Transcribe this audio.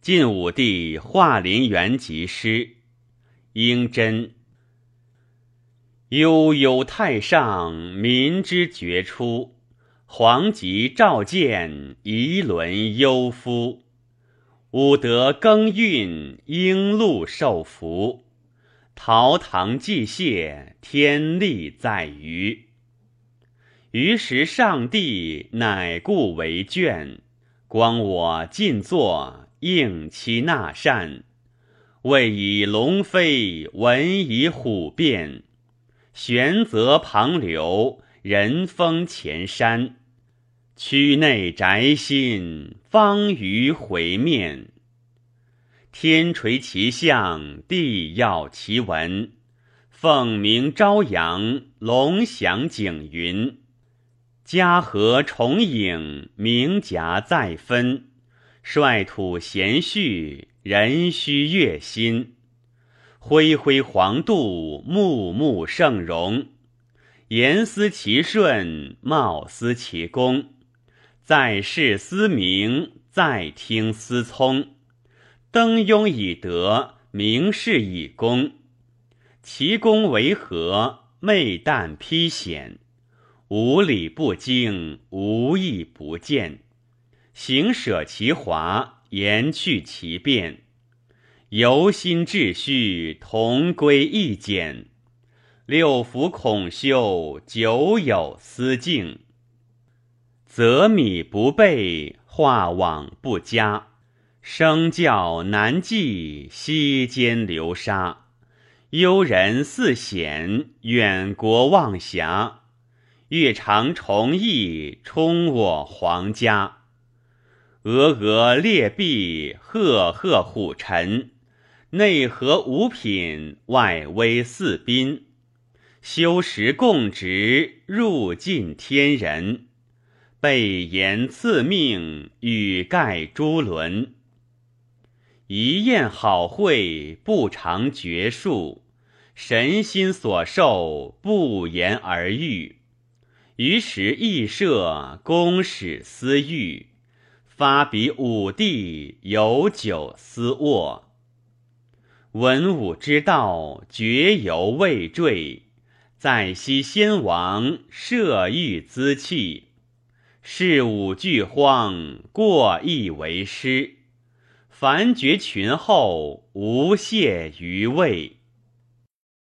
晋武帝华林元吉诗，应真。悠悠太上，民之绝出；皇极召见，夷伦忧夫。武德更运，应禄受福。陶唐祭谢，天力在于。于时上帝乃故为眷，光我尽作。应其纳善，谓以龙飞，闻以虎变。玄泽旁流，人峰前山。区内宅心，方于回面。天垂其象，地耀其文。凤鸣朝阳，龙翔景云。嘉禾重影，鸣夹再分。率土贤序，壬戌月辛，恢恢黄度，穆穆圣容。言思其顺，貌思其功。在世思明，在听思聪。登庸以德，明示以功。其功为何？昧旦披显，无礼不惊，无义不见。行舍其华，言去其变，由心秩序，同归意简。六福孔修，久有思敬。则米不备，化往不佳。生教难继，息间流沙。幽人似险，远国望侠。欲尝重义，充我皇家。峨峨列壁，赫赫虎臣，内合五品，外威四宾。修实共职，入尽天人。备言赐命，语盖诸伦。一宴好会，不尝绝数。神心所受，不言而喻。于时亦设，公使私欲。发比武帝，有酒思卧。文武之道，绝犹未坠。在昔先王，设御滋气。事武俱荒，过意为师。凡绝群后，无谢于位。